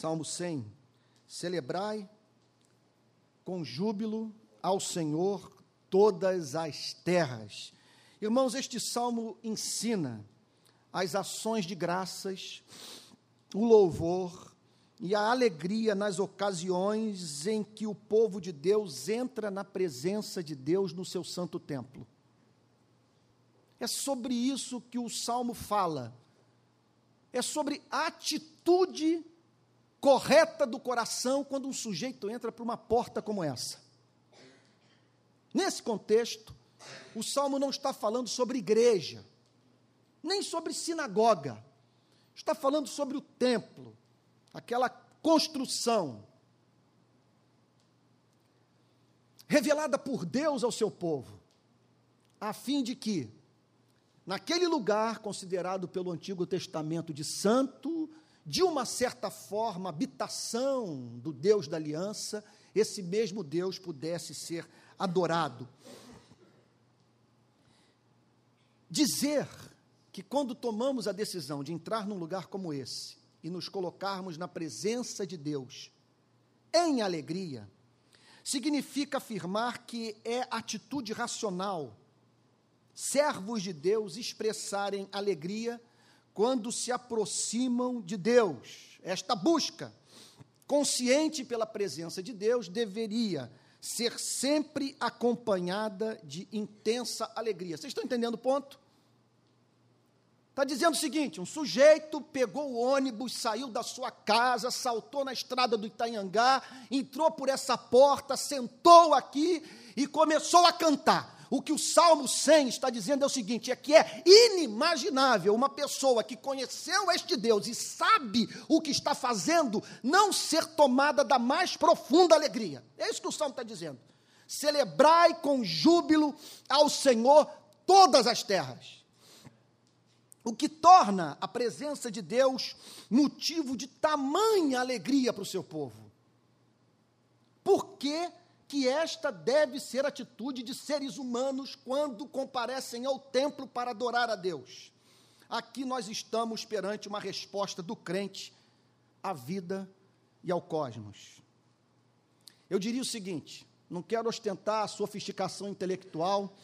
Salmo 100. Celebrai com júbilo ao Senhor todas as terras. Irmãos, este salmo ensina as ações de graças, o louvor e a alegria nas ocasiões em que o povo de Deus entra na presença de Deus no seu santo templo. É sobre isso que o salmo fala. É sobre atitude correta do coração quando um sujeito entra por uma porta como essa. Nesse contexto, o salmo não está falando sobre igreja, nem sobre sinagoga, está falando sobre o templo, aquela construção revelada por Deus ao seu povo, a fim de que, naquele lugar considerado pelo Antigo Testamento de santo, de uma certa forma, habitação do Deus da aliança, esse mesmo Deus pudesse ser adorado. Dizer que quando tomamos a decisão de entrar num lugar como esse e nos colocarmos na presença de Deus em alegria, significa afirmar que é atitude racional servos de Deus expressarem alegria quando se aproximam de Deus. Esta busca, consciente pela presença de Deus, deveria ser sempre acompanhada de intensa alegria. Vocês estão entendendo o ponto? Está dizendo o seguinte: um sujeito pegou o ônibus, saiu da sua casa, saltou na estrada do Itanhangá, entrou por essa porta, sentou aqui e começou a cantar. O que o Salmo 100 está dizendo é o seguinte: é que é inimaginável uma pessoa que conheceu este Deus e sabe o que está fazendo não ser tomada da mais profunda alegria. É isso que o Salmo está dizendo. Celebrai com júbilo ao Senhor todas as terras. O que torna a presença de Deus motivo de tamanha alegria para o seu povo. Por que que esta deve ser a atitude de seres humanos quando comparecem ao templo para adorar a Deus. Aqui nós estamos perante uma resposta do crente à vida e ao cosmos. Eu diria o seguinte: não quero ostentar a sofisticação intelectual,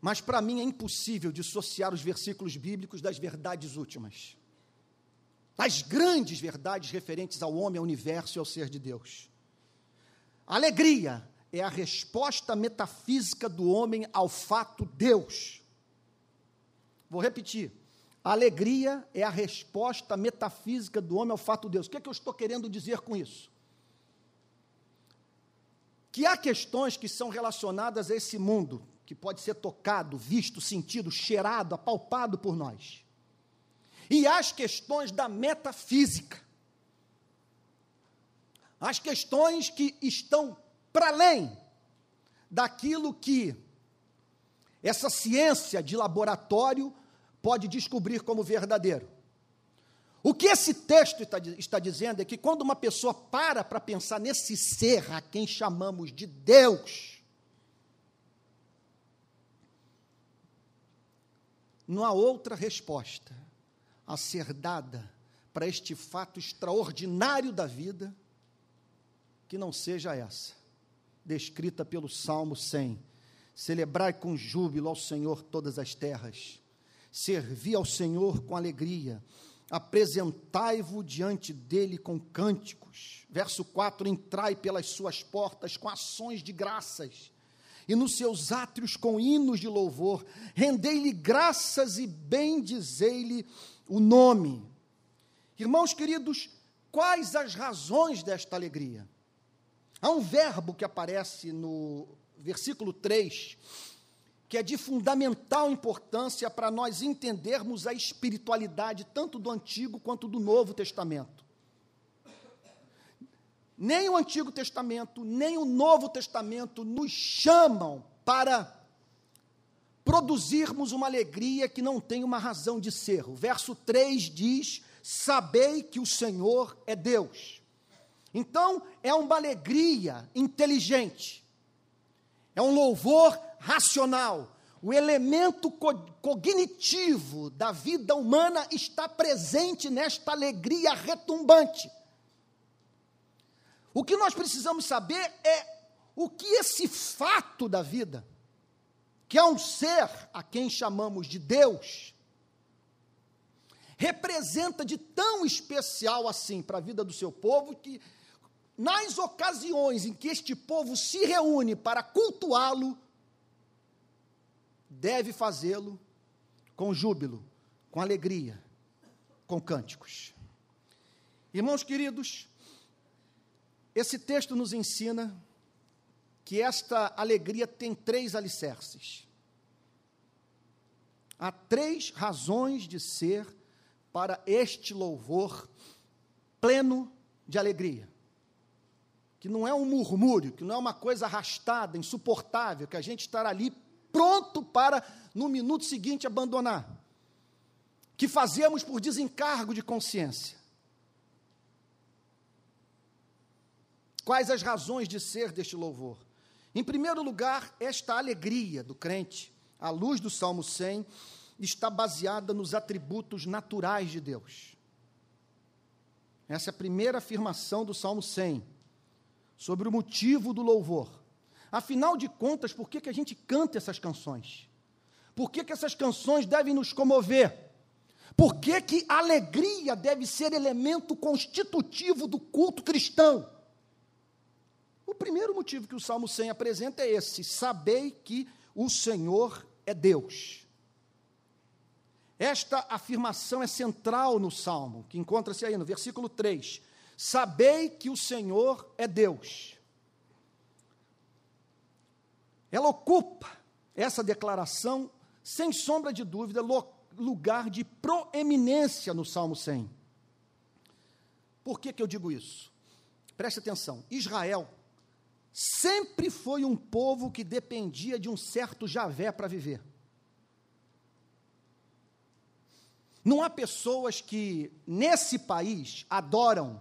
mas para mim é impossível dissociar os versículos bíblicos das verdades últimas, das grandes verdades referentes ao homem, ao universo e ao ser de Deus. Alegria é a resposta metafísica do homem ao fato Deus. Vou repetir. Alegria é a resposta metafísica do homem ao fato Deus. O que, é que eu estou querendo dizer com isso? Que há questões que são relacionadas a esse mundo, que pode ser tocado, visto, sentido, cheirado, apalpado por nós. E as questões da metafísica, as questões que estão para além daquilo que essa ciência de laboratório pode descobrir como verdadeiro. O que esse texto está, está dizendo é que quando uma pessoa para para pensar nesse ser a quem chamamos de Deus, não há outra resposta a ser dada para este fato extraordinário da vida que não seja essa, descrita pelo Salmo 100. Celebrai com júbilo ao Senhor todas as terras, servi ao Senhor com alegria, apresentai-vos diante dele com cânticos. Verso 4: Entrai pelas suas portas com ações de graças, e nos seus átrios com hinos de louvor, rendei-lhe graças e bendizei-lhe o nome. Irmãos queridos, quais as razões desta alegria? Há um verbo que aparece no versículo 3, que é de fundamental importância para nós entendermos a espiritualidade tanto do Antigo quanto do Novo Testamento. Nem o Antigo Testamento, nem o Novo Testamento nos chamam para produzirmos uma alegria que não tem uma razão de ser. O verso 3 diz: Sabei que o Senhor é Deus. Então, é uma alegria inteligente, é um louvor racional, o elemento co cognitivo da vida humana está presente nesta alegria retumbante. O que nós precisamos saber é o que esse fato da vida, que é um ser a quem chamamos de Deus, representa de tão especial assim para a vida do seu povo que, nas ocasiões em que este povo se reúne para cultuá-lo, deve fazê-lo com júbilo, com alegria, com cânticos. Irmãos queridos, esse texto nos ensina que esta alegria tem três alicerces. Há três razões de ser para este louvor pleno de alegria. Que não é um murmúrio, que não é uma coisa arrastada, insuportável, que a gente estará ali pronto para, no minuto seguinte, abandonar. Que fazemos por desencargo de consciência. Quais as razões de ser deste louvor? Em primeiro lugar, esta alegria do crente, à luz do Salmo 100, está baseada nos atributos naturais de Deus. Essa é a primeira afirmação do Salmo 100, sobre o motivo do louvor. Afinal de contas, por que, que a gente canta essas canções? Por que, que essas canções devem nos comover? Por que, que alegria deve ser elemento constitutivo do culto cristão? O primeiro motivo que o Salmo 100 apresenta é esse: sabei que o Senhor é Deus. Esta afirmação é central no Salmo, que encontra-se aí no versículo 3. Sabei que o Senhor é Deus. Ela ocupa essa declaração, sem sombra de dúvida, lugar de proeminência no Salmo 100. Por que, que eu digo isso? Preste atenção: Israel sempre foi um povo que dependia de um certo Javé para viver. Não há pessoas que nesse país adoram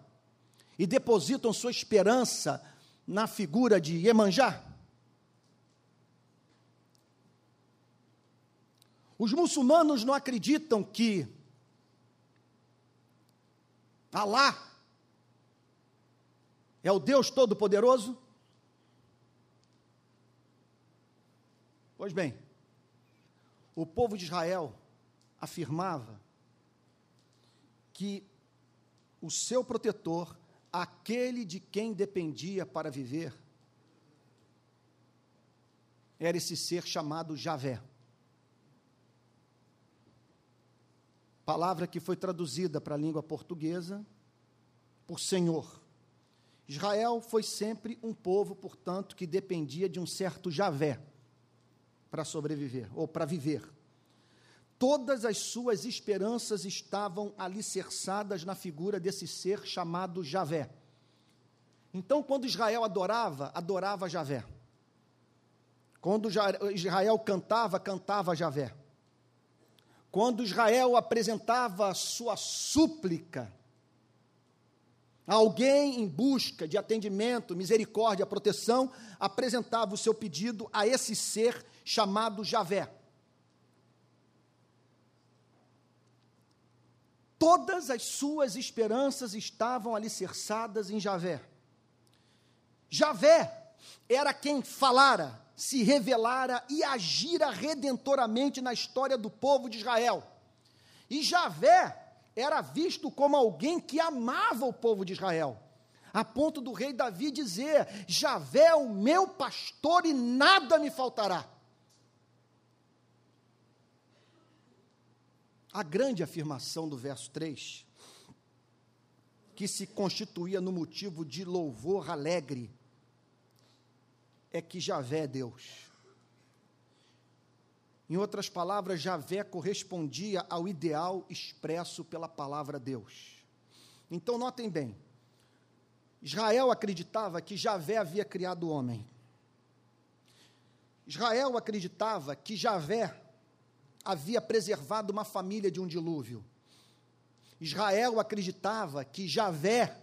e depositam sua esperança na figura de Iemanjá? Os muçulmanos não acreditam que Alá é o Deus Todo-Poderoso? Pois bem, o povo de Israel afirmava que o seu protetor, aquele de quem dependia para viver, era esse ser chamado Javé. Palavra que foi traduzida para a língua portuguesa por Senhor. Israel foi sempre um povo, portanto, que dependia de um certo Javé para sobreviver ou para viver. Todas as suas esperanças estavam alicerçadas na figura desse ser chamado Javé. Então, quando Israel adorava, adorava Javé. Quando Israel cantava, cantava Javé. Quando Israel apresentava sua súplica, alguém em busca de atendimento, misericórdia, proteção, apresentava o seu pedido a esse ser chamado Javé. Todas as suas esperanças estavam alicerçadas em Javé. Javé era quem falara, se revelara e agira redentoramente na história do povo de Israel. E Javé era visto como alguém que amava o povo de Israel, a ponto do rei Davi dizer: Javé é o meu pastor e nada me faltará. A grande afirmação do verso 3, que se constituía no motivo de louvor alegre, é que Javé é Deus. Em outras palavras, Javé correspondia ao ideal expresso pela palavra Deus. Então, notem bem: Israel acreditava que Javé havia criado o homem. Israel acreditava que Javé havia preservado uma família de um dilúvio. Israel acreditava que Javé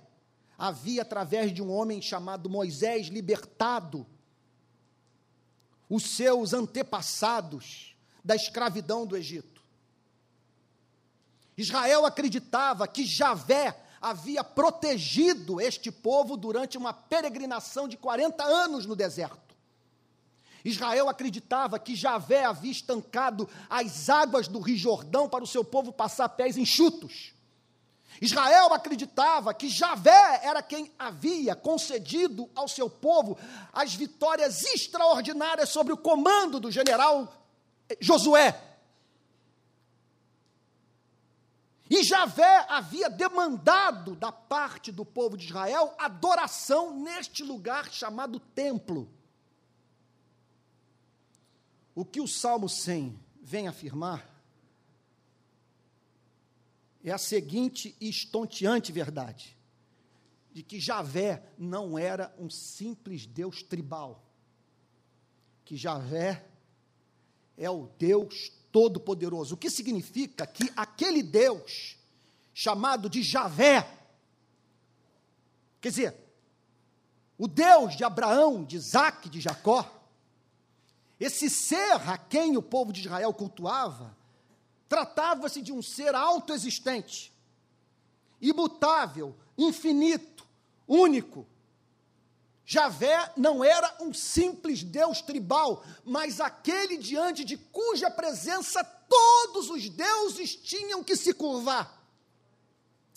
havia, através de um homem chamado Moisés, libertado os seus antepassados da escravidão do Egito. Israel acreditava que Javé havia protegido este povo durante uma peregrinação de 40 anos no deserto. Israel acreditava que Javé havia estancado as águas do Rio Jordão para o seu povo passar pés enxutos. Israel acreditava que Javé era quem havia concedido ao seu povo as vitórias extraordinárias sobre o comando do general Josué. E Javé havia demandado da parte do povo de Israel adoração neste lugar chamado templo. O que o Salmo 100 vem afirmar é a seguinte estonteante verdade: de que Javé não era um simples Deus tribal, que Javé é o Deus Todo-Poderoso. O que significa que aquele Deus, chamado de Javé, quer dizer, o Deus de Abraão, de Isaac, de Jacó, esse ser a quem o povo de Israel cultuava, Tratava-se de um ser autoexistente, imutável, infinito, único. Javé não era um simples Deus tribal, mas aquele diante de cuja presença todos os deuses tinham que se curvar.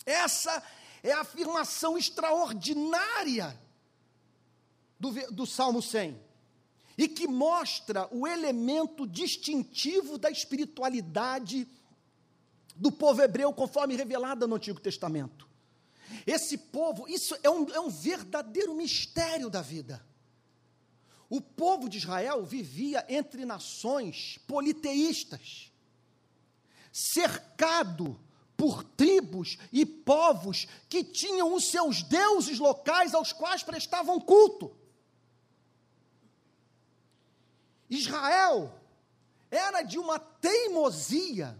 Essa é a afirmação extraordinária do, do Salmo 100 e que mostra o elemento distintivo da espiritualidade do povo hebreu, conforme revelada no Antigo Testamento. Esse povo, isso é um, é um verdadeiro mistério da vida. O povo de Israel vivia entre nações politeístas, cercado por tribos e povos que tinham os seus deuses locais aos quais prestavam culto. Israel era de uma teimosia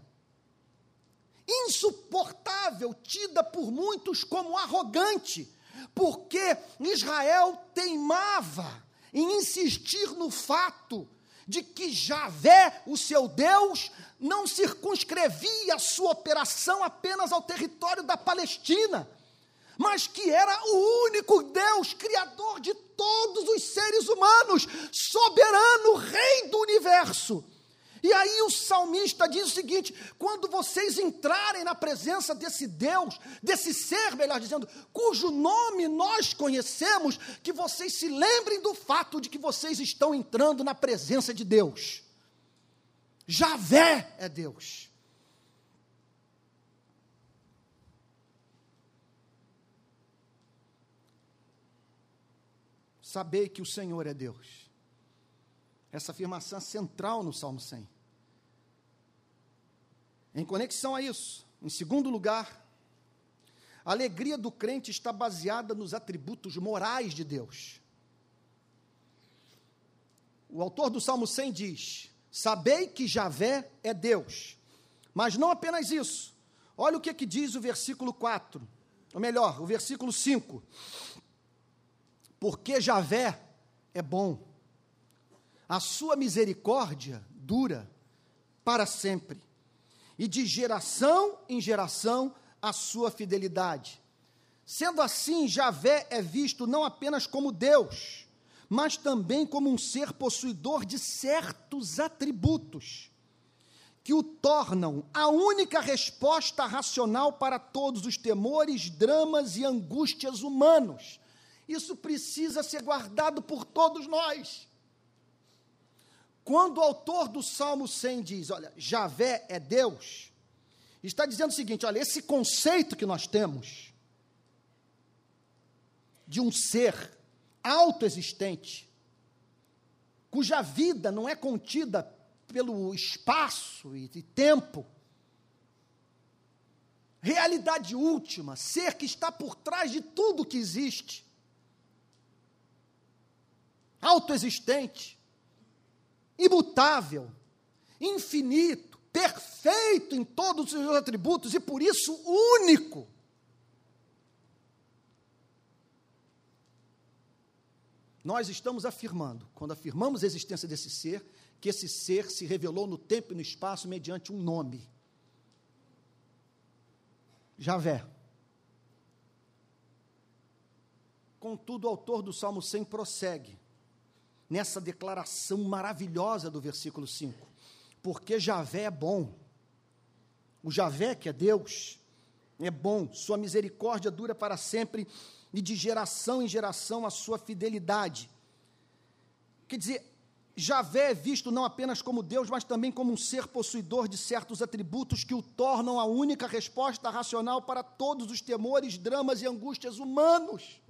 insuportável, tida por muitos como arrogante, porque Israel teimava em insistir no fato de que Javé, o seu Deus, não circunscrevia a sua operação apenas ao território da Palestina, mas que era o único Deus, criador de todos os seres humanos, soberano, rei do universo. E aí o salmista diz o seguinte: quando vocês entrarem na presença desse Deus, desse ser, melhor dizendo, cujo nome nós conhecemos, que vocês se lembrem do fato de que vocês estão entrando na presença de Deus. Javé é Deus. Sabei que o Senhor é Deus. Essa afirmação é central no Salmo 100. Em conexão a isso, em segundo lugar, a alegria do crente está baseada nos atributos morais de Deus. O autor do Salmo 100 diz: Sabei que Javé é Deus. Mas não apenas isso. Olha o que, que diz o versículo 4. Ou melhor, o versículo 5 porque Javé é bom, a sua misericórdia dura para sempre, e de geração em geração a sua fidelidade. Sendo assim, Javé é visto não apenas como Deus, mas também como um ser possuidor de certos atributos que o tornam a única resposta racional para todos os temores, dramas e angústias humanos isso precisa ser guardado por todos nós. Quando o autor do Salmo 100 diz, olha, Javé é Deus, está dizendo o seguinte, olha, esse conceito que nós temos de um ser autoexistente, cuja vida não é contida pelo espaço e tempo, realidade última, ser que está por trás de tudo que existe, autoexistente, imutável, infinito, perfeito em todos os seus atributos e por isso único. nós estamos afirmando, quando afirmamos a existência desse ser, que esse ser se revelou no tempo e no espaço mediante um nome. Javé. Contudo, o autor do Salmo 100 prossegue nessa declaração maravilhosa do versículo 5. Porque Javé é bom. O Javé, que é Deus, é bom, sua misericórdia dura para sempre e de geração em geração a sua fidelidade. Quer dizer, Javé é visto não apenas como Deus, mas também como um ser possuidor de certos atributos que o tornam a única resposta racional para todos os temores, dramas e angústias humanos.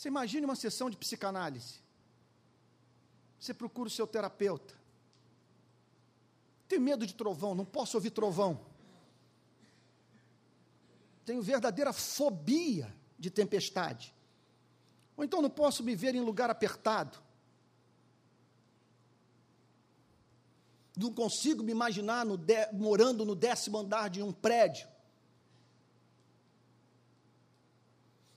Você imagine uma sessão de psicanálise. Você procura o seu terapeuta. Tenho medo de trovão, não posso ouvir trovão. Tenho verdadeira fobia de tempestade. Ou então não posso me ver em lugar apertado. Não consigo me imaginar no de, morando no décimo andar de um prédio.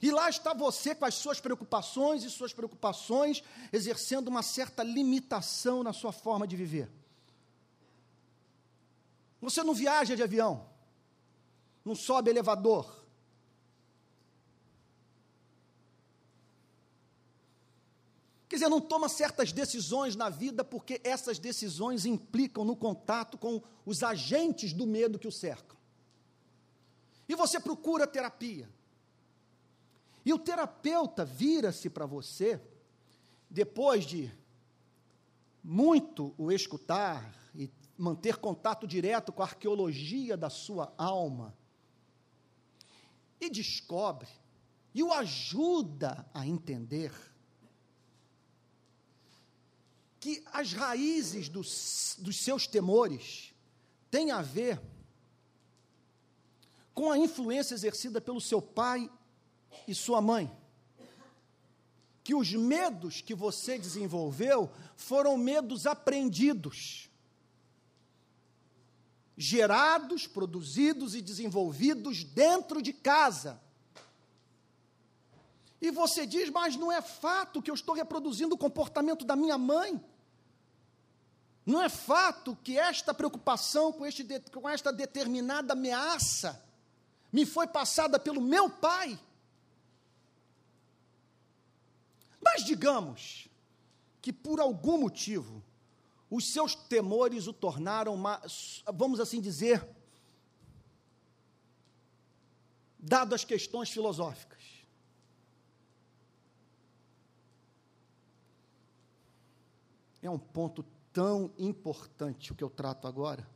E lá está você com as suas preocupações e suas preocupações, exercendo uma certa limitação na sua forma de viver. Você não viaja de avião, não sobe elevador. Quer dizer, não toma certas decisões na vida porque essas decisões implicam no contato com os agentes do medo que o cercam. E você procura terapia. E o terapeuta vira-se para você, depois de muito o escutar e manter contato direto com a arqueologia da sua alma, e descobre, e o ajuda a entender, que as raízes dos, dos seus temores têm a ver com a influência exercida pelo seu pai e sua mãe. Que os medos que você desenvolveu foram medos aprendidos, gerados, produzidos e desenvolvidos dentro de casa. E você diz, mas não é fato que eu estou reproduzindo o comportamento da minha mãe. Não é fato que esta preocupação com, este, com esta determinada ameaça me foi passada pelo meu pai. Mas digamos que por algum motivo os seus temores o tornaram, vamos assim dizer, dado as questões filosóficas. É um ponto tão importante o que eu trato agora.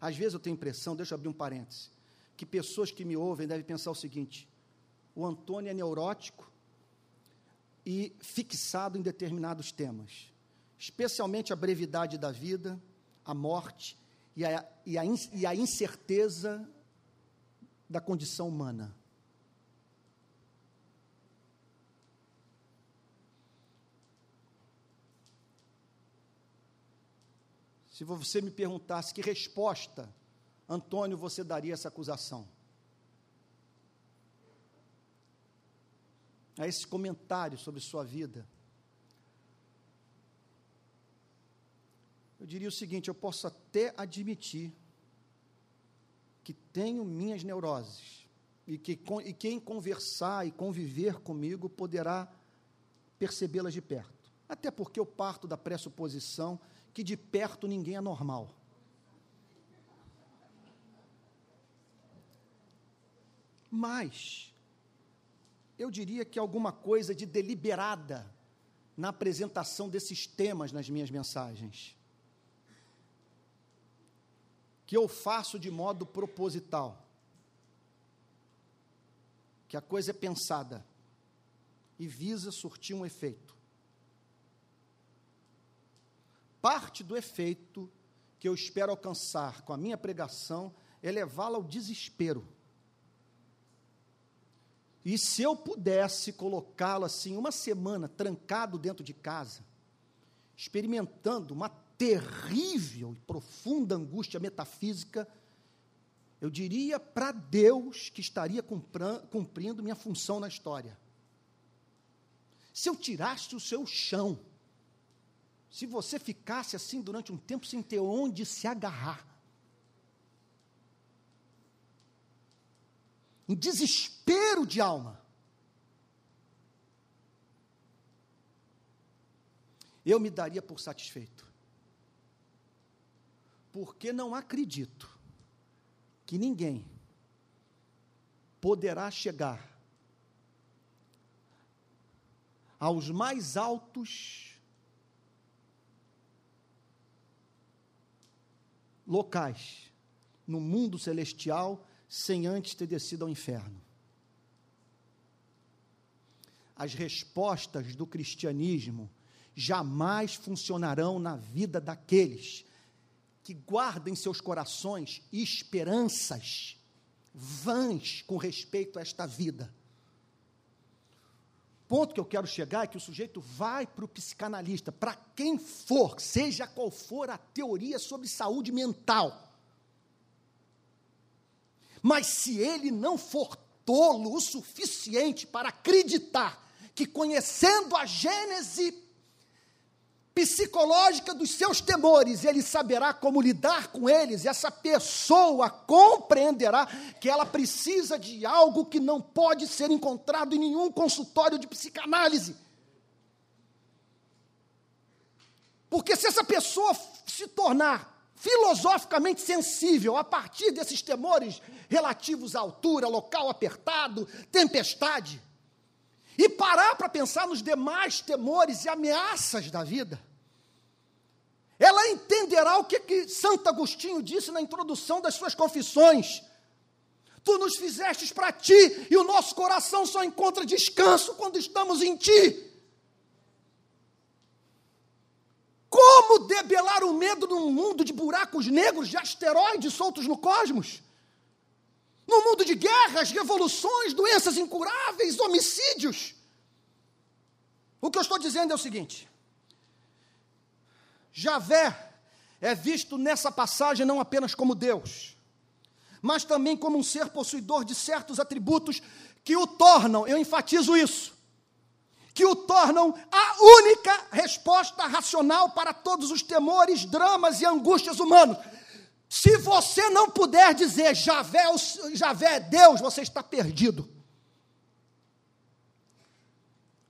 Às vezes eu tenho a impressão, deixa eu abrir um parêntese, que pessoas que me ouvem devem pensar o seguinte: o Antônio é neurótico e fixado em determinados temas, especialmente a brevidade da vida, a morte e a, e a, e a incerteza da condição humana. Se você me perguntasse que resposta, Antônio, você daria essa acusação? A esse comentário sobre sua vida. Eu diria o seguinte: eu posso até admitir que tenho minhas neuroses, e que e quem conversar e conviver comigo poderá percebê-las de perto. Até porque eu parto da pressuposição que de perto ninguém é normal. Mas, eu diria que alguma coisa de deliberada na apresentação desses temas nas minhas mensagens. Que eu faço de modo proposital. Que a coisa é pensada e visa surtir um efeito. Parte do efeito que eu espero alcançar com a minha pregação é levá-la ao desespero e se eu pudesse colocá-lo assim, uma semana, trancado dentro de casa, experimentando uma terrível e profunda angústia metafísica, eu diria para Deus que estaria cumprindo minha função na história. Se eu tirasse o seu chão, se você ficasse assim durante um tempo sem ter onde se agarrar, em desespero de alma, eu me daria por satisfeito. Porque não acredito que ninguém poderá chegar aos mais altos locais no mundo celestial sem antes ter descido ao inferno. As respostas do cristianismo jamais funcionarão na vida daqueles que guardam em seus corações esperanças vãs com respeito a esta vida. Ponto que eu quero chegar é que o sujeito vai para o psicanalista, para quem for, seja qual for a teoria sobre saúde mental. Mas se ele não for tolo o suficiente para acreditar que conhecendo a Gênese psicológica dos seus temores, ele saberá como lidar com eles, essa pessoa compreenderá que ela precisa de algo que não pode ser encontrado em nenhum consultório de psicanálise. Porque se essa pessoa se tornar filosoficamente sensível a partir desses temores relativos à altura, local apertado, tempestade, e parar para pensar nos demais temores e ameaças da vida, ela entenderá o que, que Santo Agostinho disse na introdução das suas confissões. Tu nos fizestes para ti, e o nosso coração só encontra descanso quando estamos em ti. Debelar o medo num mundo de buracos negros, de asteroides soltos no cosmos? Num mundo de guerras, revoluções, doenças incuráveis, homicídios. O que eu estou dizendo é o seguinte: Javé é visto nessa passagem não apenas como Deus, mas também como um ser possuidor de certos atributos que o tornam, eu enfatizo isso, que o tornam a única resposta racional para todos os temores, dramas e angústias humanos. Se você não puder dizer Javé, Javé é Deus, você está perdido.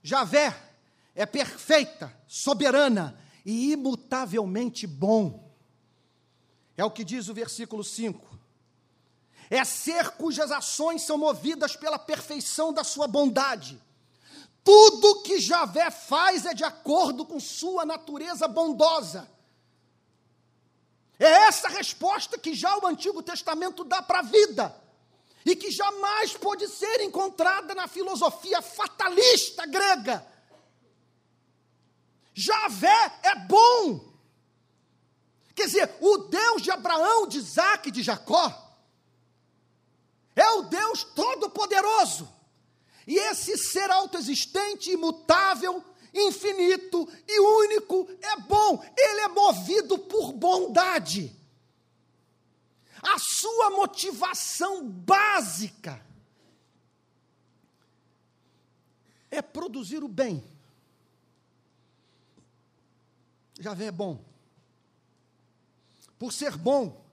Javé é perfeita, soberana e imutavelmente bom. É o que diz o versículo 5. É ser cujas ações são movidas pela perfeição da sua bondade. Tudo que Javé faz é de acordo com sua natureza bondosa. É essa resposta que já o Antigo Testamento dá para a vida e que jamais pode ser encontrada na filosofia fatalista grega Javé é bom. Quer dizer, o Deus de Abraão, de Isaac e de Jacó é o Deus todo-poderoso. E esse ser autoexistente, imutável, infinito e único é bom. Ele é movido por bondade. A sua motivação básica é produzir o bem. Javé é bom. Por ser bom,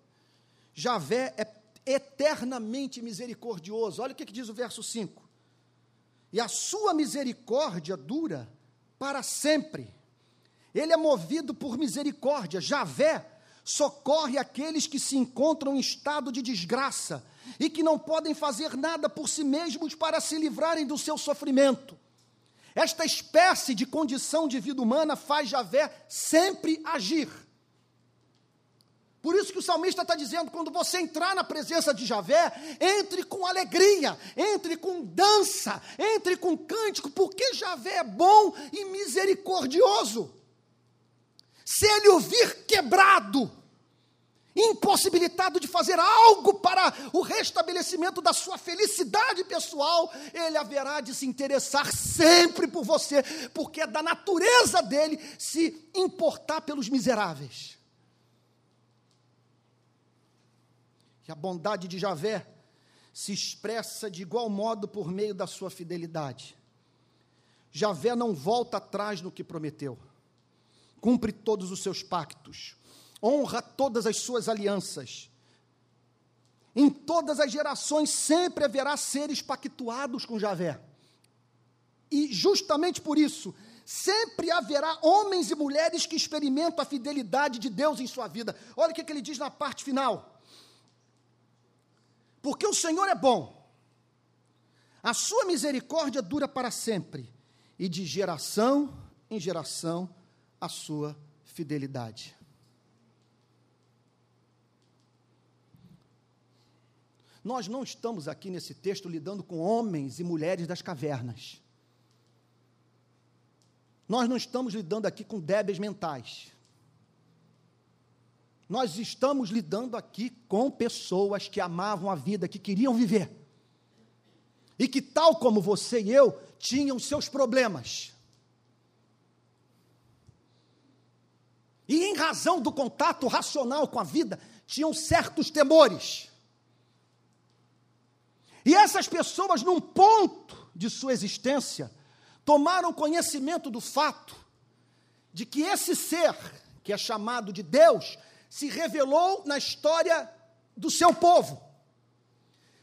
Javé é eternamente misericordioso. Olha o que, que diz o verso 5. E a sua misericórdia dura para sempre. Ele é movido por misericórdia. Javé socorre aqueles que se encontram em estado de desgraça e que não podem fazer nada por si mesmos para se livrarem do seu sofrimento. Esta espécie de condição de vida humana faz Javé sempre agir. Por isso que o salmista está dizendo: quando você entrar na presença de Javé, entre com alegria, entre com dança, entre com cântico, porque Javé é bom e misericordioso. Se ele o vir quebrado, impossibilitado de fazer algo para o restabelecimento da sua felicidade pessoal, ele haverá de se interessar sempre por você, porque é da natureza dele se importar pelos miseráveis. E a bondade de Javé se expressa de igual modo por meio da sua fidelidade. Javé não volta atrás no que prometeu, cumpre todos os seus pactos, honra todas as suas alianças. Em todas as gerações sempre haverá seres pactuados com Javé. E justamente por isso, sempre haverá homens e mulheres que experimentam a fidelidade de Deus em sua vida. Olha o que, que ele diz na parte final. Porque o Senhor é bom, a sua misericórdia dura para sempre, e de geração em geração a sua fidelidade. Nós não estamos aqui nesse texto lidando com homens e mulheres das cavernas. Nós não estamos lidando aqui com débeis mentais. Nós estamos lidando aqui com pessoas que amavam a vida, que queriam viver. E que, tal como você e eu, tinham seus problemas. E em razão do contato racional com a vida, tinham certos temores. E essas pessoas, num ponto de sua existência, tomaram conhecimento do fato de que esse ser, que é chamado de Deus, se revelou na história do seu povo.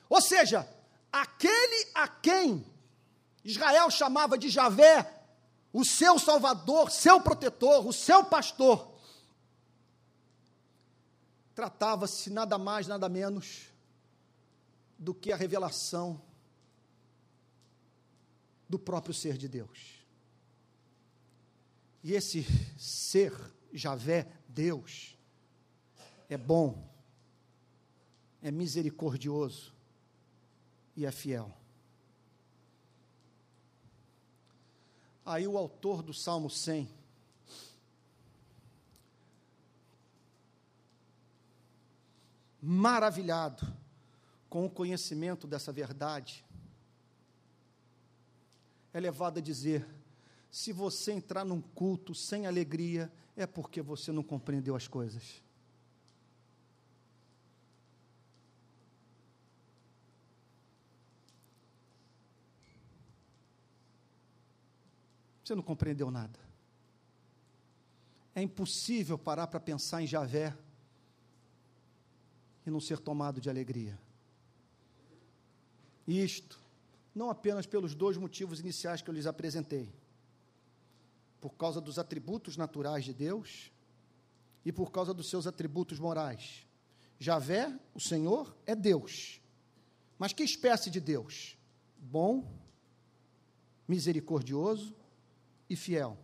Ou seja, aquele a quem Israel chamava de Javé, o seu salvador, seu protetor, o seu pastor, tratava-se nada mais, nada menos do que a revelação do próprio ser de Deus. E esse ser, Javé, Deus, é bom, é misericordioso e é fiel. Aí o autor do Salmo 100 maravilhado com o conhecimento dessa verdade, é levado a dizer: se você entrar num culto sem alegria, é porque você não compreendeu as coisas. Você não compreendeu nada. É impossível parar para pensar em Javé e não ser tomado de alegria. Isto, não apenas pelos dois motivos iniciais que eu lhes apresentei, por causa dos atributos naturais de Deus e por causa dos seus atributos morais. Javé, o Senhor, é Deus. Mas que espécie de Deus? Bom, misericordioso e fiel.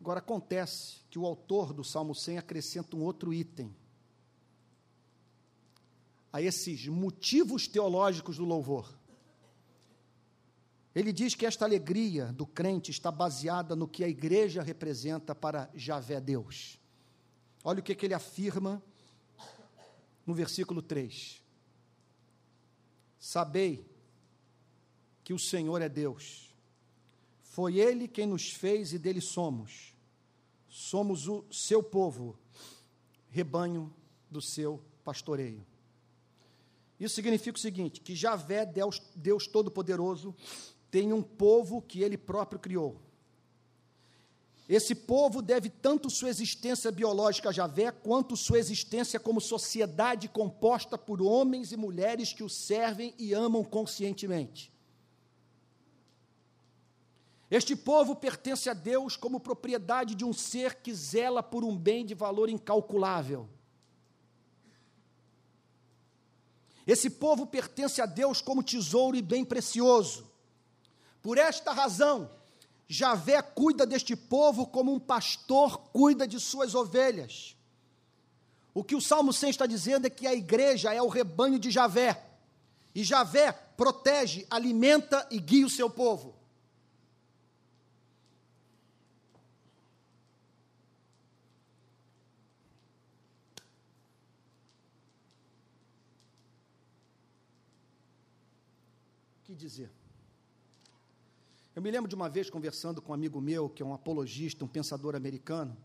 Agora acontece que o autor do Salmo 100 acrescenta um outro item a esses motivos teológicos do louvor. Ele diz que esta alegria do crente está baseada no que a igreja representa para Javé Deus. Olha o que, que ele afirma no versículo 3. Sabei que o Senhor é Deus. Foi Ele quem nos fez e dele somos. Somos o seu povo, rebanho do seu pastoreio. Isso significa o seguinte: que Javé, Deus, Deus Todo-Poderoso, tem um povo que ele próprio criou. Esse povo deve tanto sua existência biológica a Javé, quanto sua existência como sociedade composta por homens e mulheres que o servem e amam conscientemente. Este povo pertence a Deus como propriedade de um ser que zela por um bem de valor incalculável. Esse povo pertence a Deus como tesouro e bem precioso. Por esta razão, Javé cuida deste povo como um pastor cuida de suas ovelhas. O que o Salmo 100 está dizendo é que a igreja é o rebanho de Javé. E Javé protege, alimenta e guia o seu povo. Dizer. Eu me lembro de uma vez conversando com um amigo meu, que é um apologista, um pensador americano,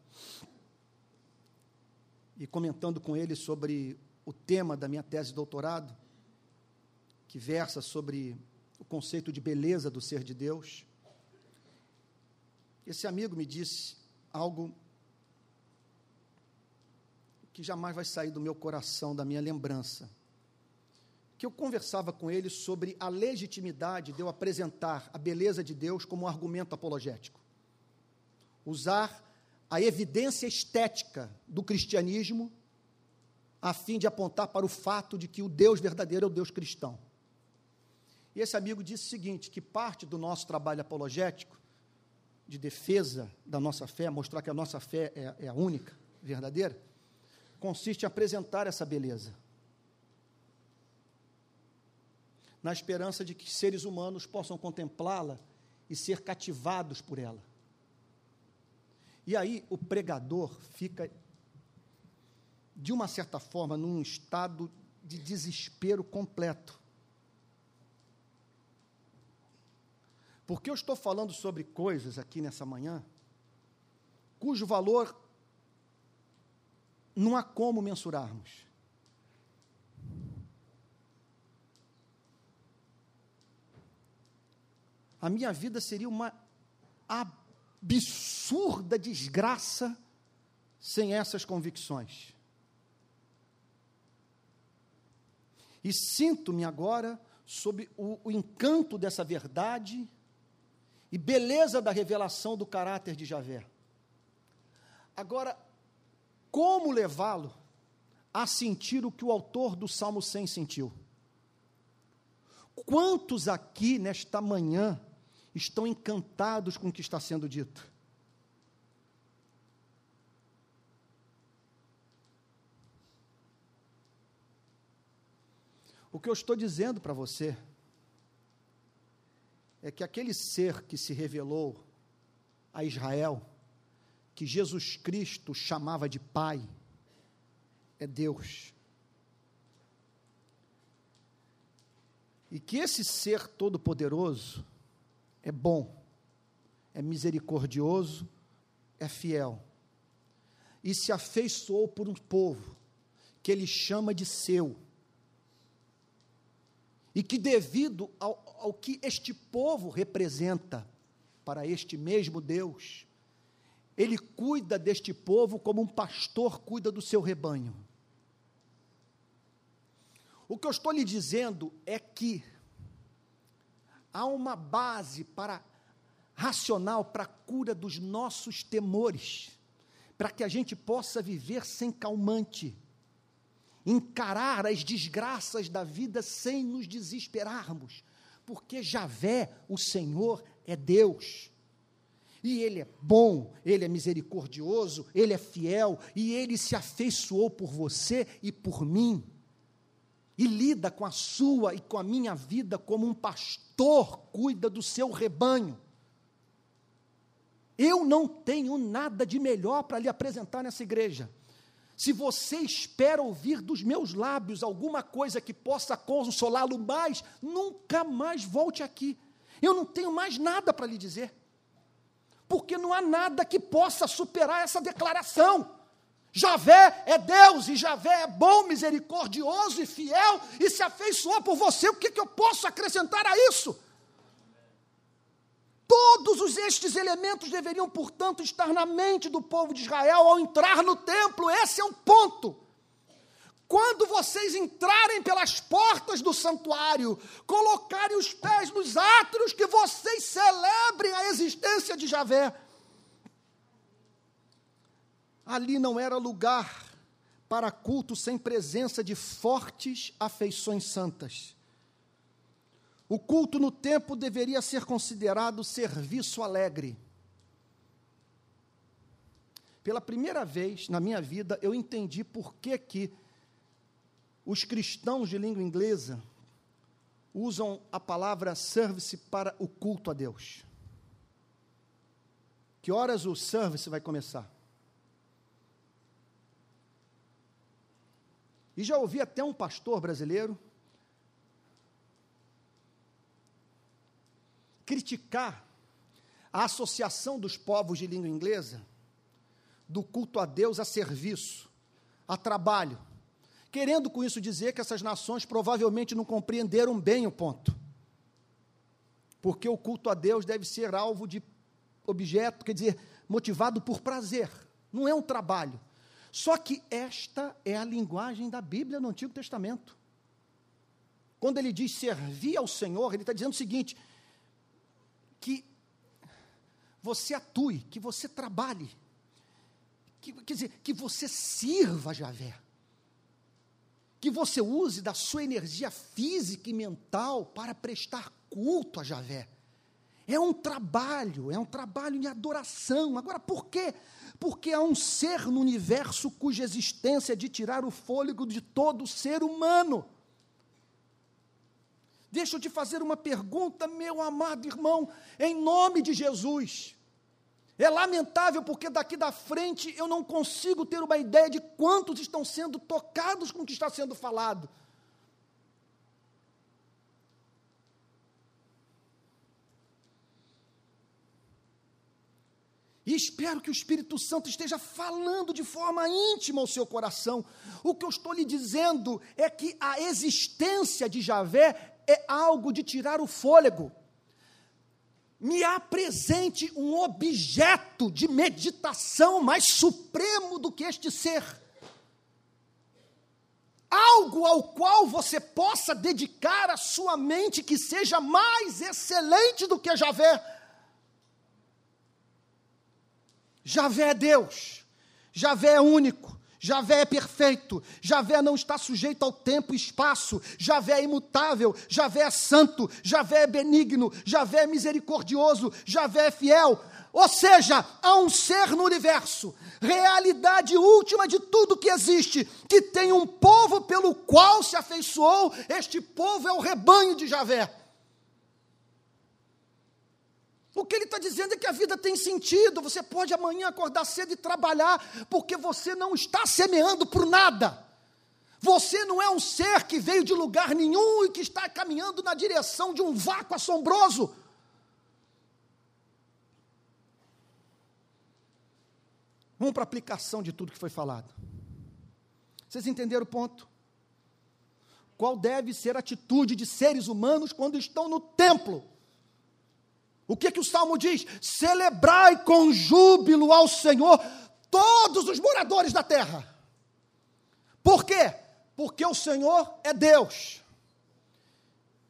e comentando com ele sobre o tema da minha tese de doutorado, que versa sobre o conceito de beleza do ser de Deus. Esse amigo me disse algo que jamais vai sair do meu coração, da minha lembrança. Que eu conversava com ele sobre a legitimidade de eu apresentar a beleza de Deus como um argumento apologético. Usar a evidência estética do cristianismo a fim de apontar para o fato de que o Deus verdadeiro é o Deus cristão. E esse amigo disse o seguinte: que parte do nosso trabalho apologético, de defesa da nossa fé, mostrar que a nossa fé é, é a única, verdadeira, consiste em apresentar essa beleza. Na esperança de que seres humanos possam contemplá-la e ser cativados por ela. E aí o pregador fica, de uma certa forma, num estado de desespero completo. Porque eu estou falando sobre coisas aqui nessa manhã, cujo valor não há como mensurarmos. A minha vida seria uma absurda desgraça sem essas convicções. E sinto-me agora sob o, o, encanto dessa verdade e beleza da revelação do caráter de Javé. Agora, como levá-lo a sentir o que o autor do Salmo 100 sentiu? Quantos aqui nesta manhã estão encantados com o que está sendo dito? O que eu estou dizendo para você é que aquele ser que se revelou a Israel, que Jesus Cristo chamava de Pai, é Deus. E que esse ser todo-poderoso é bom, é misericordioso, é fiel. E se afeiçoou por um povo que ele chama de seu. E que, devido ao, ao que este povo representa para este mesmo Deus, ele cuida deste povo como um pastor cuida do seu rebanho. O que eu estou lhe dizendo é que há uma base para racional para a cura dos nossos temores, para que a gente possa viver sem calmante, encarar as desgraças da vida sem nos desesperarmos, porque Javé, o Senhor, é Deus. E Ele é bom, Ele é misericordioso, Ele é fiel, e Ele se afeiçoou por você e por mim. E lida com a sua e com a minha vida como um pastor cuida do seu rebanho. Eu não tenho nada de melhor para lhe apresentar nessa igreja. Se você espera ouvir dos meus lábios alguma coisa que possa consolá-lo mais, nunca mais volte aqui. Eu não tenho mais nada para lhe dizer porque não há nada que possa superar essa declaração. Javé é Deus, e Javé é bom, misericordioso e fiel, e se afeiçoou por você. O que, que eu posso acrescentar a isso? Todos estes elementos deveriam, portanto, estar na mente do povo de Israel ao entrar no templo. Esse é o ponto. Quando vocês entrarem pelas portas do santuário, colocarem os pés nos átrios, que vocês celebrem a existência de Javé. Ali não era lugar para culto sem presença de fortes afeições santas. O culto no templo deveria ser considerado serviço alegre. Pela primeira vez na minha vida, eu entendi por que que os cristãos de língua inglesa usam a palavra service para o culto a Deus. Que horas o service vai começar? E já ouvi até um pastor brasileiro criticar a associação dos povos de língua inglesa do culto a Deus a serviço, a trabalho, querendo com isso dizer que essas nações provavelmente não compreenderam bem o ponto. Porque o culto a Deus deve ser alvo de objeto, quer dizer, motivado por prazer, não é um trabalho. Só que esta é a linguagem da Bíblia no Antigo Testamento. Quando ele diz servir ao Senhor, ele está dizendo o seguinte: que você atue, que você trabalhe, que, quer dizer, que você sirva Javé que você use da sua energia física e mental para prestar culto a Javé. É um trabalho, é um trabalho de adoração. Agora, por quê? Porque há um ser no universo cuja existência é de tirar o fôlego de todo ser humano. Deixa eu te fazer uma pergunta, meu amado irmão, em nome de Jesus. É lamentável porque daqui da frente eu não consigo ter uma ideia de quantos estão sendo tocados com o que está sendo falado. E espero que o Espírito Santo esteja falando de forma íntima ao seu coração. O que eu estou lhe dizendo é que a existência de Javé é algo de tirar o fôlego me apresente um objeto de meditação mais supremo do que este ser. Algo ao qual você possa dedicar a sua mente que seja mais excelente do que Javé. Javé é Deus, Javé é único, Javé é perfeito, Javé não está sujeito ao tempo e espaço, Javé é imutável, Javé é santo, Javé é benigno, Javé é misericordioso, Javé é fiel. Ou seja, há um ser no universo, realidade última de tudo que existe, que tem um povo pelo qual se afeiçoou, este povo é o rebanho de Javé. O que ele está dizendo é que a vida tem sentido. Você pode amanhã acordar cedo e trabalhar, porque você não está semeando por nada. Você não é um ser que veio de lugar nenhum e que está caminhando na direção de um vácuo assombroso. Vamos para a aplicação de tudo que foi falado. Vocês entenderam o ponto? Qual deve ser a atitude de seres humanos quando estão no templo? O que que o salmo diz? Celebrai com júbilo ao Senhor todos os moradores da terra. Por quê? Porque o Senhor é Deus.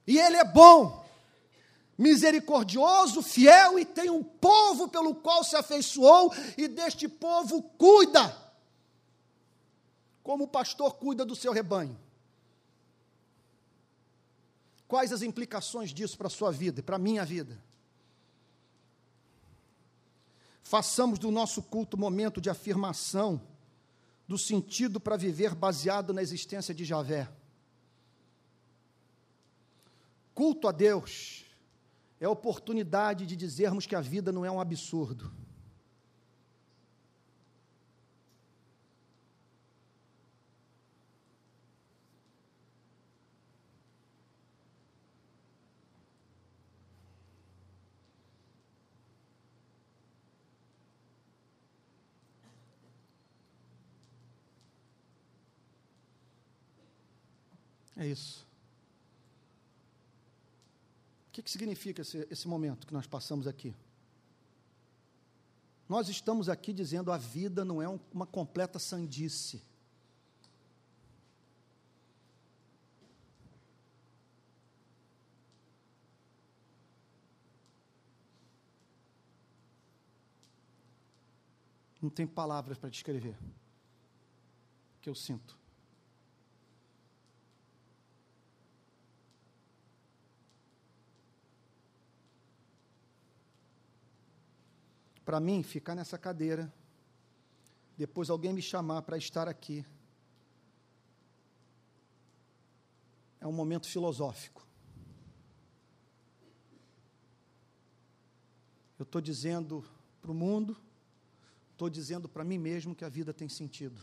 E ele é bom, misericordioso, fiel e tem um povo pelo qual se afeiçoou e deste povo cuida. Como o pastor cuida do seu rebanho. Quais as implicações disso para a sua vida e para a minha vida? Façamos do nosso culto momento de afirmação do sentido para viver baseado na existência de Javé. Culto a Deus é a oportunidade de dizermos que a vida não é um absurdo. É isso. O que, que significa esse, esse momento que nós passamos aqui? Nós estamos aqui dizendo a vida não é um, uma completa sandice. Não tem palavras para descrever o que eu sinto. Para mim ficar nessa cadeira, depois alguém me chamar para estar aqui, é um momento filosófico. Eu estou dizendo para o mundo, estou dizendo para mim mesmo que a vida tem sentido.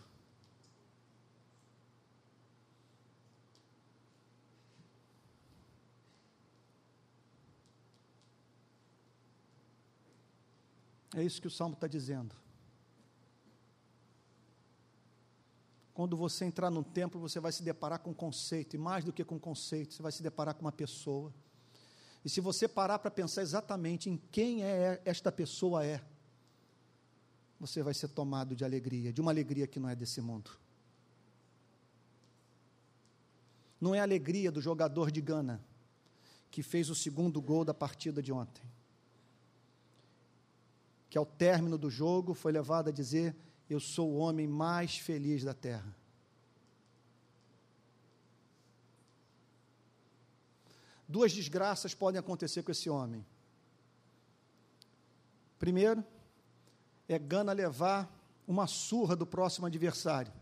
É isso que o salmo está dizendo. Quando você entrar num templo, você vai se deparar com conceito, e mais do que com conceito, você vai se deparar com uma pessoa. E se você parar para pensar exatamente em quem é esta pessoa é, você vai ser tomado de alegria, de uma alegria que não é desse mundo. Não é a alegria do jogador de Gana, que fez o segundo gol da partida de ontem. Que ao término do jogo foi levado a dizer: eu sou o homem mais feliz da terra. Duas desgraças podem acontecer com esse homem. Primeiro, é Gana levar uma surra do próximo adversário.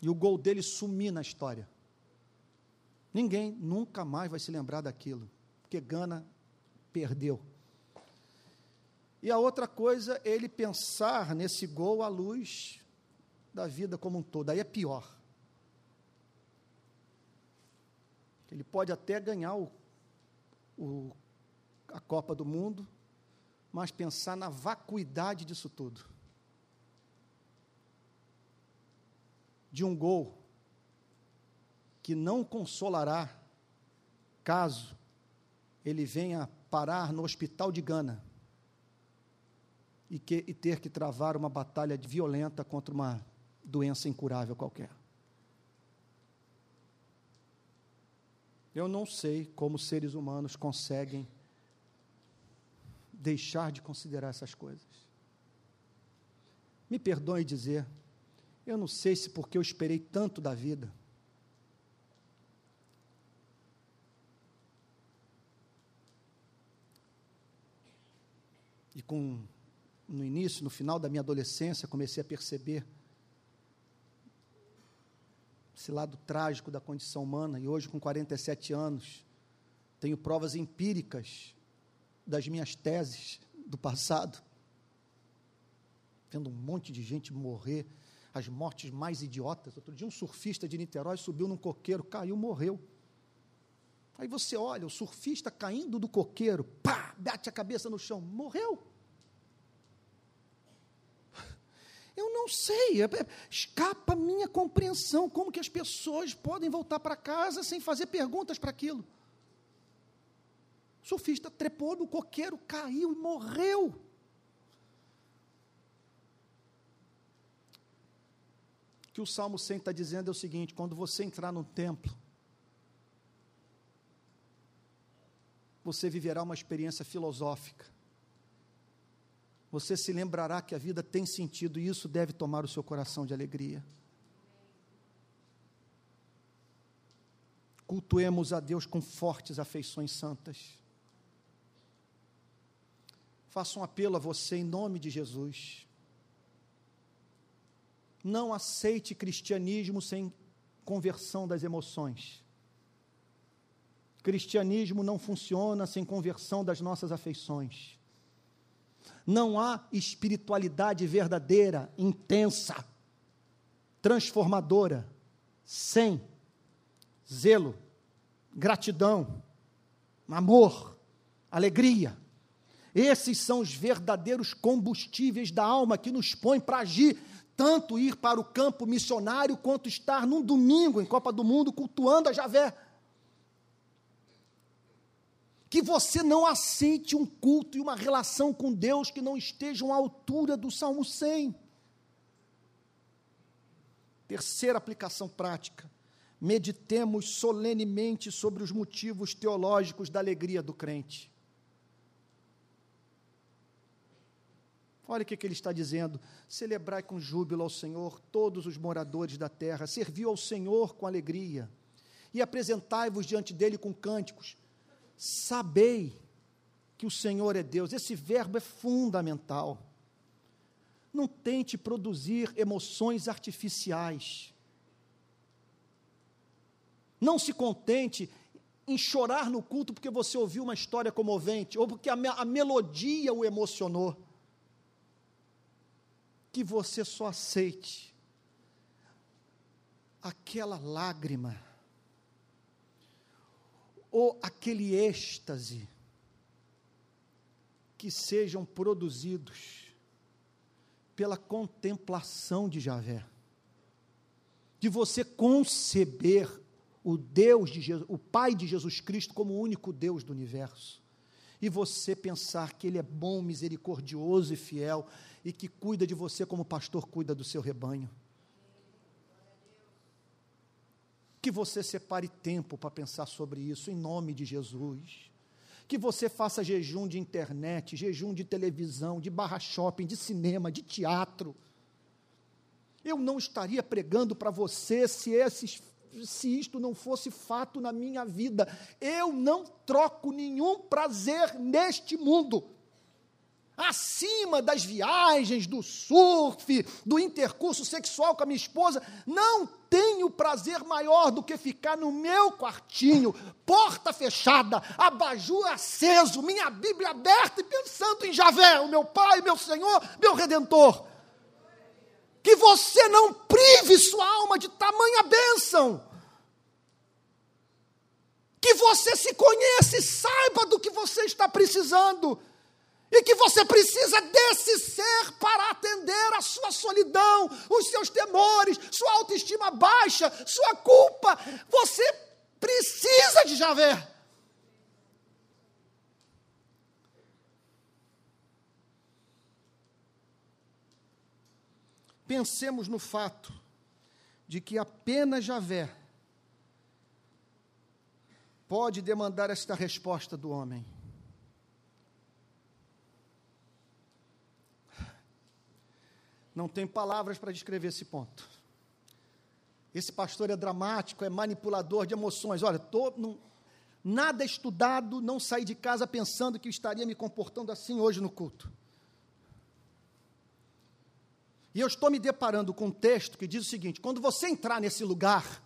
E o gol dele sumir na história. Ninguém nunca mais vai se lembrar daquilo, porque Gana perdeu. E a outra coisa é ele pensar nesse gol à luz da vida como um todo. Aí é pior. Ele pode até ganhar o, o, a Copa do Mundo, mas pensar na vacuidade disso tudo. De um gol que não consolará caso ele venha parar no hospital de Gana e, que, e ter que travar uma batalha violenta contra uma doença incurável qualquer. Eu não sei como seres humanos conseguem deixar de considerar essas coisas. Me perdoe dizer, eu não sei se porque eu esperei tanto da vida. E com no início, no final da minha adolescência, comecei a perceber esse lado trágico da condição humana, e hoje, com 47 anos, tenho provas empíricas das minhas teses do passado, vendo um monte de gente morrer, as mortes mais idiotas. Outro dia, um surfista de Niterói subiu num coqueiro, caiu, morreu. Aí você olha, o surfista caindo do coqueiro, pá, bate a cabeça no chão, morreu. Eu não sei, é, é, escapa a minha compreensão como que as pessoas podem voltar para casa sem fazer perguntas para aquilo. O surfista trepou no coqueiro, caiu e morreu. O que o Salmo 100 está dizendo é o seguinte: quando você entrar no templo, você viverá uma experiência filosófica você se lembrará que a vida tem sentido e isso deve tomar o seu coração de alegria. Cultuemos a Deus com fortes afeições santas. Faço um apelo a você em nome de Jesus. Não aceite cristianismo sem conversão das emoções. Cristianismo não funciona sem conversão das nossas afeições. Não há espiritualidade verdadeira, intensa, transformadora, sem zelo, gratidão, amor, alegria. Esses são os verdadeiros combustíveis da alma que nos põem para agir, tanto ir para o campo missionário quanto estar num domingo em Copa do Mundo cultuando a Javé que você não aceite um culto e uma relação com Deus que não estejam à altura do Salmo 100. Terceira aplicação prática. Meditemos solenemente sobre os motivos teológicos da alegria do crente. Olha o que, que, ele está dizendo: celebrai com júbilo ao Senhor todos os moradores da terra, serviu ao Senhor com alegria, e apresentai-vos diante dele com cânticos sabei que o Senhor é Deus. Esse verbo é fundamental. Não tente produzir emoções artificiais. Não se contente em chorar no culto porque você ouviu uma história comovente ou porque a, me a melodia o emocionou. Que você só aceite aquela lágrima ou aquele êxtase que sejam produzidos pela contemplação de Javé. De você conceber o Deus de Jesus, o Pai de Jesus Cristo como o único Deus do universo. E você pensar que ele é bom, misericordioso e fiel e que cuida de você como o pastor cuida do seu rebanho. Que você separe tempo para pensar sobre isso, em nome de Jesus. Que você faça jejum de internet, jejum de televisão, de barra shopping, de cinema, de teatro. Eu não estaria pregando para você se esses se isto não fosse fato na minha vida. Eu não troco nenhum prazer neste mundo acima das viagens, do surf, do intercurso sexual com a minha esposa, não tenho prazer maior do que ficar no meu quartinho, porta fechada, abajur aceso, minha Bíblia aberta e pensando em Javé, o meu Pai, meu Senhor, meu Redentor. Que você não prive sua alma de tamanha bênção. Que você se conheça e saiba do que você está precisando e que você precisa desse ser para atender a sua solidão, os seus temores, sua autoestima baixa, sua culpa. Você precisa de Javé. Pensemos no fato de que apenas Javé pode demandar esta resposta do homem. Não tem palavras para descrever esse ponto. Esse pastor é dramático, é manipulador de emoções. Olha, tô, nada estudado, não saí de casa pensando que estaria me comportando assim hoje no culto. E eu estou me deparando com um texto que diz o seguinte: quando você entrar nesse lugar,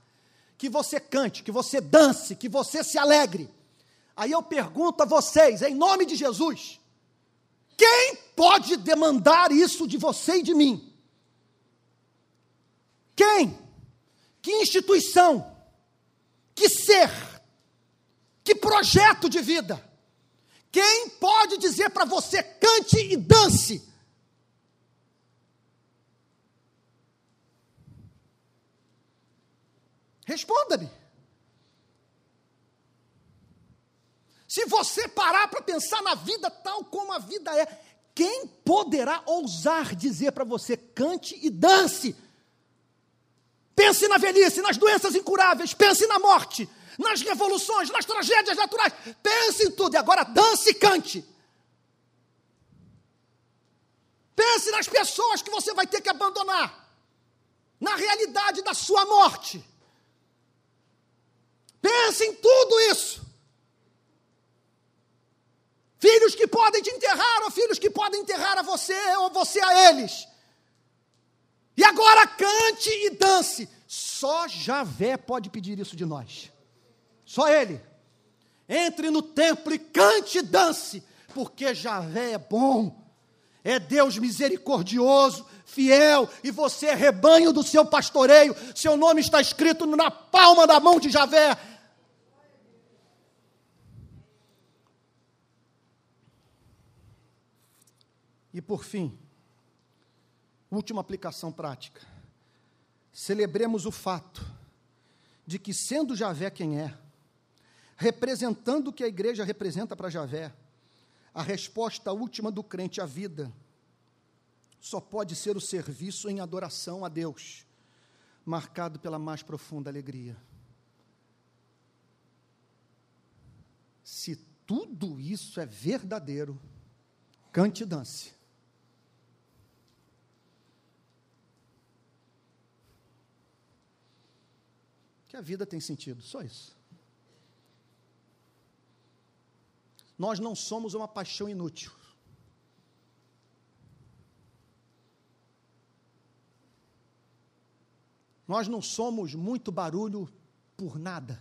que você cante, que você dance, que você se alegre. Aí eu pergunto a vocês, em nome de Jesus, quem pode demandar isso de você e de mim? Quem? Que instituição? Que ser? Que projeto de vida? Quem pode dizer para você cante e dance? Responda-me. Se você parar para pensar na vida tal como a vida é, quem poderá ousar dizer para você cante e dance? Pense na velhice, nas doenças incuráveis, pense na morte, nas revoluções, nas tragédias naturais, pense em tudo e agora dance e cante. Pense nas pessoas que você vai ter que abandonar, na realidade da sua morte. Pense em tudo isso. Filhos que podem te enterrar, ou filhos que podem enterrar a você, ou você a eles. E agora cante e dance. Só Javé pode pedir isso de nós. Só Ele. Entre no templo e cante e dance, porque Javé é bom, é Deus misericordioso, fiel, e você é rebanho do seu pastoreio. Seu nome está escrito na palma da mão de Javé. E por fim, última aplicação prática. Celebremos o fato de que, sendo Javé quem é, representando o que a igreja representa para Javé, a resposta última do crente à vida só pode ser o serviço em adoração a Deus, marcado pela mais profunda alegria. Se tudo isso é verdadeiro, cante e dance. Que a vida tem sentido, só isso. Nós não somos uma paixão inútil. Nós não somos muito barulho por nada.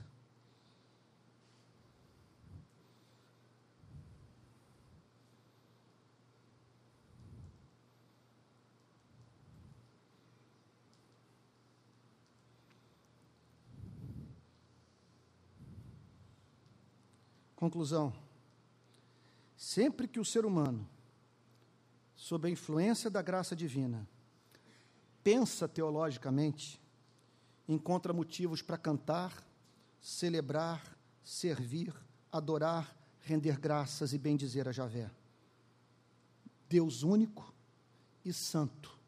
Conclusão. Sempre que o ser humano, sob a influência da graça divina, pensa teologicamente, encontra motivos para cantar, celebrar, servir, adorar, render graças e bendizer a Javé. Deus único e santo,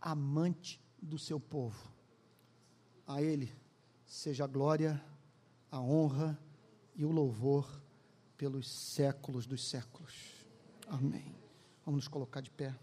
amante do seu povo. A Ele seja a glória, a honra e o louvor pelos séculos dos séculos. Amém. Vamos nos colocar de pé.